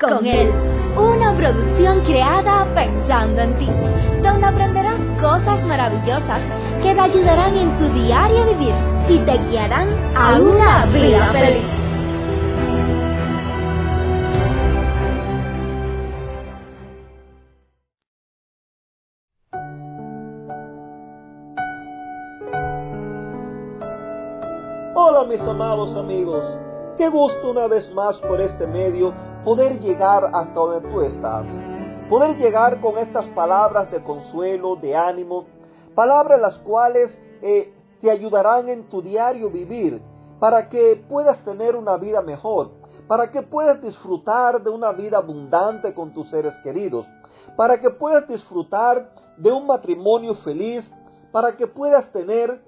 con Él. Una producción creada pensando en ti, donde aprenderás cosas maravillosas que te ayudarán en tu diario vivir y te guiarán a una vida feliz. Hola mis amados amigos, qué gusto una vez más por este medio poder llegar hasta donde tú estás, poder llegar con estas palabras de consuelo, de ánimo, palabras las cuales eh, te ayudarán en tu diario vivir para que puedas tener una vida mejor, para que puedas disfrutar de una vida abundante con tus seres queridos, para que puedas disfrutar de un matrimonio feliz, para que puedas tener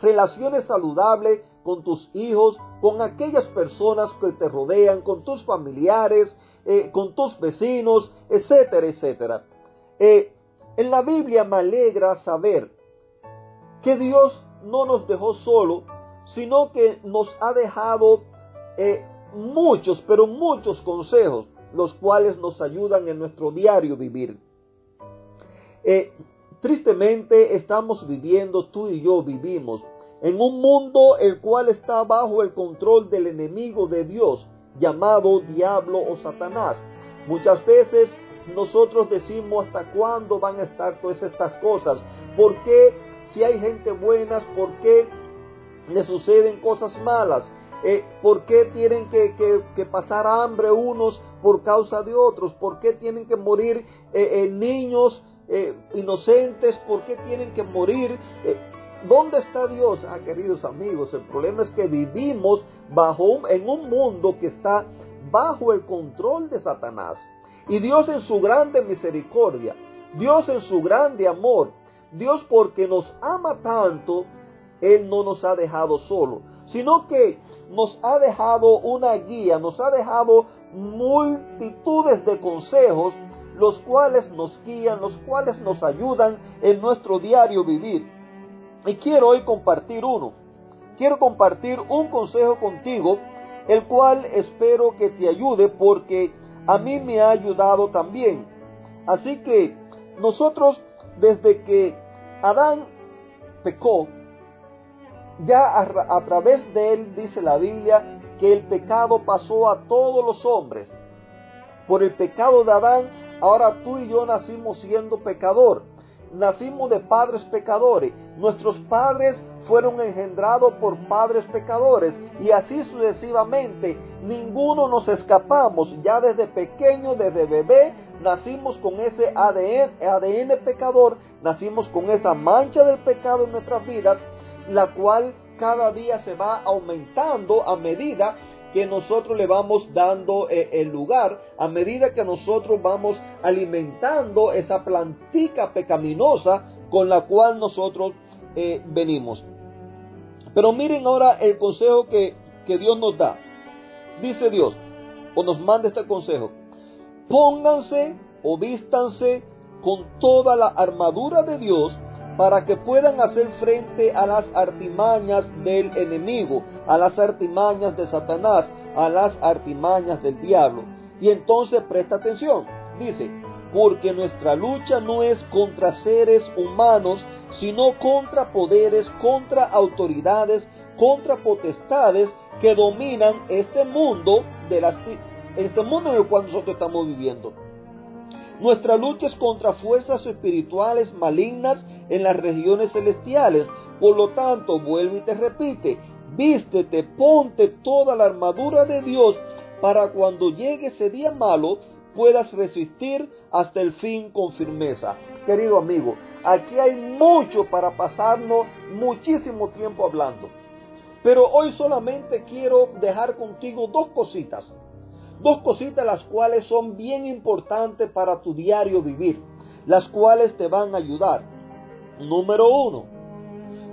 relaciones saludables con tus hijos, con aquellas personas que te rodean, con tus familiares, eh, con tus vecinos, etcétera, etcétera. Eh, en la Biblia me alegra saber que Dios no nos dejó solo, sino que nos ha dejado eh, muchos, pero muchos consejos, los cuales nos ayudan en nuestro diario vivir. Tristemente estamos viviendo, tú y yo vivimos, en un mundo el cual está bajo el control del enemigo de Dios, llamado diablo o Satanás. Muchas veces nosotros decimos hasta cuándo van a estar todas estas cosas. ¿Por qué si hay gente buena, por qué le suceden cosas malas? Eh, ¿Por qué tienen que, pasar hambre unos por causa de otros? ¿Por qué tienen que morir eh, eh, niños inocentes? ¿Por qué tienen que morir ¿Dónde está Dios? Ah, queridos amigos, el problema es que vivimos bajo en un mundo que está bajo el control de Satanás. Y Dios en su grande misericordia, Dios en su grande amor, Dios porque nos ama tanto, Él no nos ha dejado solo, sino que nos ha dejado una guía, nos ha dejado multitudes de consejos, los cuales nos guían, los cuales nos ayudan en nuestro diario vivir. Y quiero hoy compartir uno. Quiero compartir un consejo contigo, el cual espero que te ayude porque a mí me ha ayudado también. Así que nosotros desde que Adán pecó, ya a, través de él dice la Biblia que el pecado pasó a todos los hombres. Por el pecado de Adán, ahora tú y yo nacimos siendo pecador nacimos de padres pecadores. Nuestros padres fueron engendrados por padres pecadores y así sucesivamente. Ninguno nos escapamos. Ya desde pequeño, desde bebé, nacimos con ese ADN, ADN pecador, nacimos con esa mancha del pecado en nuestras vidas, la cual cada día se va aumentando a medida que nosotros le vamos dando eh, el lugar a medida que nosotros vamos alimentando esa plantica pecaminosa con la cual nosotros eh, venimos. Pero miren ahora el consejo que, que Dios nos da. Dice Dios, o nos manda este consejo, pónganse o vístanse con toda la armadura de Dios para que puedan hacer frente a las artimañas del enemigo, a las artimañas de Satanás, a las artimañas del diablo. Y entonces presta atención, dice, porque nuestra lucha no es contra seres humanos, sino contra poderes, contra autoridades, contra potestades que dominan este mundo de las este mundo en el cual nosotros estamos viviendo. Nuestra lucha es contra fuerzas espirituales malignas en las regiones celestiales. Por lo tanto, vuelve y te repite, vístete, ponte toda la armadura de Dios para cuando llegue ese día malo puedas resistir hasta el fin con firmeza. Querido amigo, aquí hay mucho para pasarnos muchísimo tiempo hablando. Pero hoy solamente quiero dejar contigo dos cositas. Dos cositas las cuales son bien importantes para tu diario vivir, las cuales te van a ayudar. Número uno,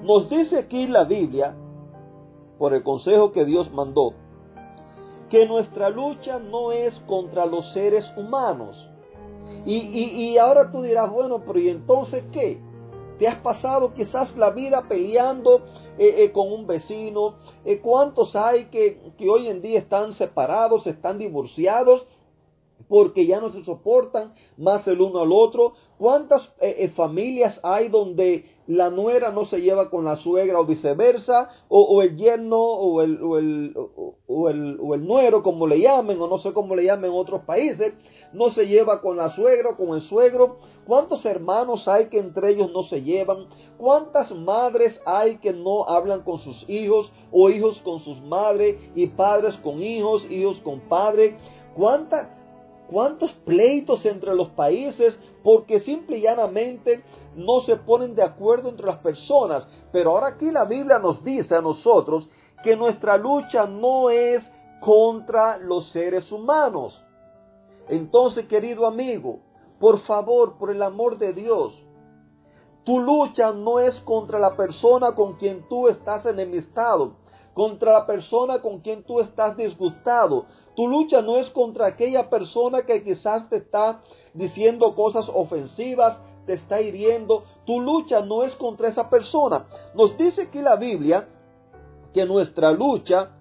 nos dice aquí la Biblia, por el consejo que Dios mandó, que nuestra lucha no es contra los seres humanos. Y, y ahora tú dirás, bueno, pero ¿y entonces qué? ¿Te has pasado quizás la vida peleando eh, eh, con un vecino? Eh, ¿Cuántos hay que, que hoy en día están separados, están divorciados? porque ya no se soportan más el uno al otro. ¿Cuántas familias hay donde la nuera no se lleva con la suegra o viceversa? O, el yerno o el, o, el, o, el, o el nuero, como le llamen, o no sé cómo le llamen en otros países, no se lleva con la suegra o con el suegro. ¿Cuántos hermanos hay que entre ellos no se llevan? ¿Cuántas madres hay que no hablan con sus hijos o hijos con sus madres y padres con hijos, hijos con padres? ¿Cuántas cuántos pleitos entre los países porque simple y llanamente no se ponen de acuerdo entre las personas. Pero ahora aquí la Biblia nos dice a nosotros que nuestra lucha no es contra los seres humanos. Entonces, querido amigo, por favor, por el amor de Dios, tu lucha no es contra la persona con quien tú estás enemistado contra la persona con quien tú estás disgustado. Tu lucha no es contra aquella persona que quizás te está diciendo cosas ofensivas, te está hiriendo. Tu lucha no es contra esa persona. Nos dice aquí la Biblia que nuestra lucha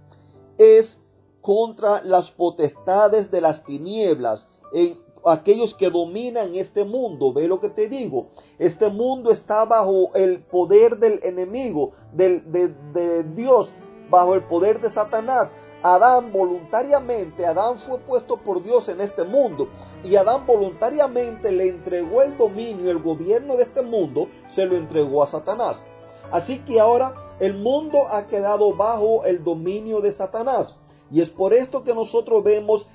es contra las potestades de las tinieblas, en aquellos que dominan este mundo. Ve lo que te digo. Este mundo está bajo el poder del enemigo, del, de, de Dios bajo el poder de Satanás. Adán voluntariamente, Adán fue puesto por Dios en este mundo y Adán voluntariamente le entregó el dominio, el gobierno de este mundo, se lo entregó a Satanás. Así que ahora el mundo ha quedado bajo el dominio de Satanás. Y es por esto que nosotros vemos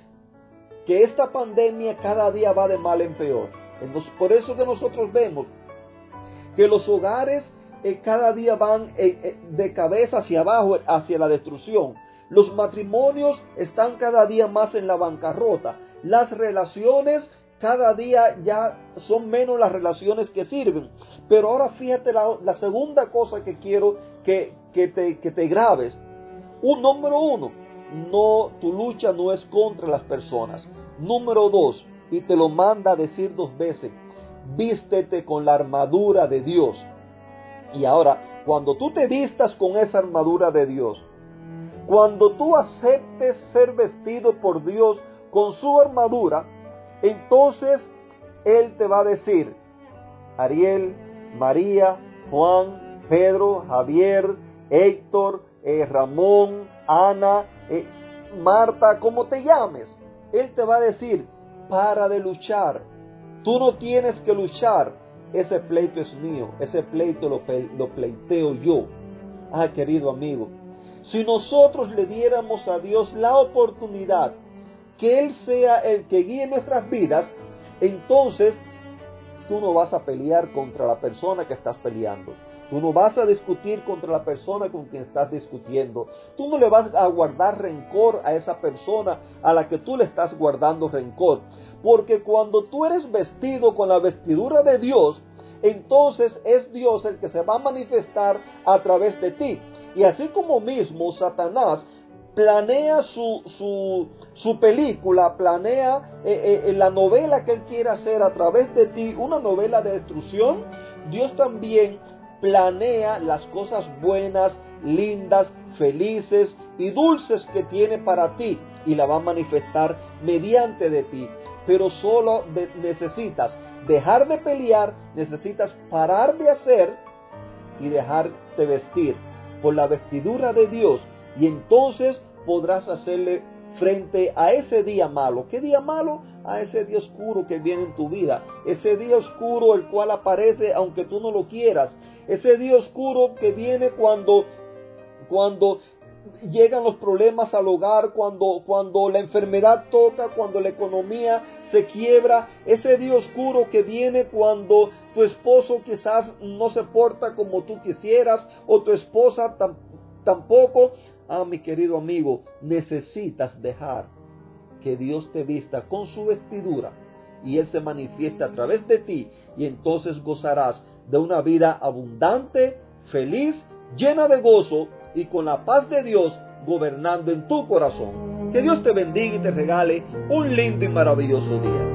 que esta pandemia cada día va de mal en peor. Por eso que nosotros vemos que los hogares eh, cada día van eh, eh, de cabeza hacia abajo, hacia la destrucción. Los matrimonios están cada día más en la bancarrota. Las relaciones cada día ya son menos las relaciones que sirven. Pero ahora fíjate la, segunda cosa que quiero que, que, te, que te grabes. Un número uno, no, tu lucha no es contra las personas. Número dos, y te lo manda a decir dos veces, vístete con la armadura de Dios. Y ahora, cuando tú te vistas con esa armadura de Dios, cuando tú aceptes ser vestido por Dios con su armadura, entonces Él te va a decir, Ariel, María, Juan, Pedro, Javier, Héctor, eh, Ramón, Ana, eh, Marta, como te llames. Él te va a decir, para de luchar. Tú no tienes que luchar ese pleito es mío, ese pleito lo, pleiteo yo. Ah, querido amigo, si nosotros le diéramos a Dios la oportunidad que Él sea el que guíe nuestras vidas, entonces tú no vas a pelear contra la persona que estás peleando. Tú no vas a discutir contra la persona con quien estás discutiendo. Tú no le vas a guardar rencor a esa persona a la que tú le estás guardando rencor. Porque cuando tú eres vestido con la vestidura de Dios, entonces es Dios el que se va a manifestar a través de ti. Y así como mismo Satanás planea su, su, su película, planea eh, eh, la novela que él quiere hacer a través de ti, una novela de destrucción, Dios también planea las cosas buenas, lindas, felices y dulces que tiene para ti y la va a manifestar mediante de ti. Pero solo necesitas dejar de pelear, necesitas parar de hacer y dejarte vestir por la vestidura de Dios. Y entonces podrás hacerle frente a ese día malo. ¿Qué día malo? A ese día oscuro que viene en tu vida. Ese día oscuro el cual aparece aunque tú no lo quieras. Ese día oscuro que viene cuando cuando llegan los problemas al hogar, cuando, cuando la enfermedad toca, cuando la economía se quiebra, ese día oscuro que viene cuando tu esposo quizás no se porta como tú quisieras o tu esposa tampoco. Ah, mi querido amigo, necesitas dejar que Dios te vista con su vestidura y Él se manifieste a través de ti y entonces gozarás de una vida abundante, feliz, llena de gozo y con la paz de Dios gobernando en tu corazón. Que Dios te bendiga y te regale un lindo y maravilloso día.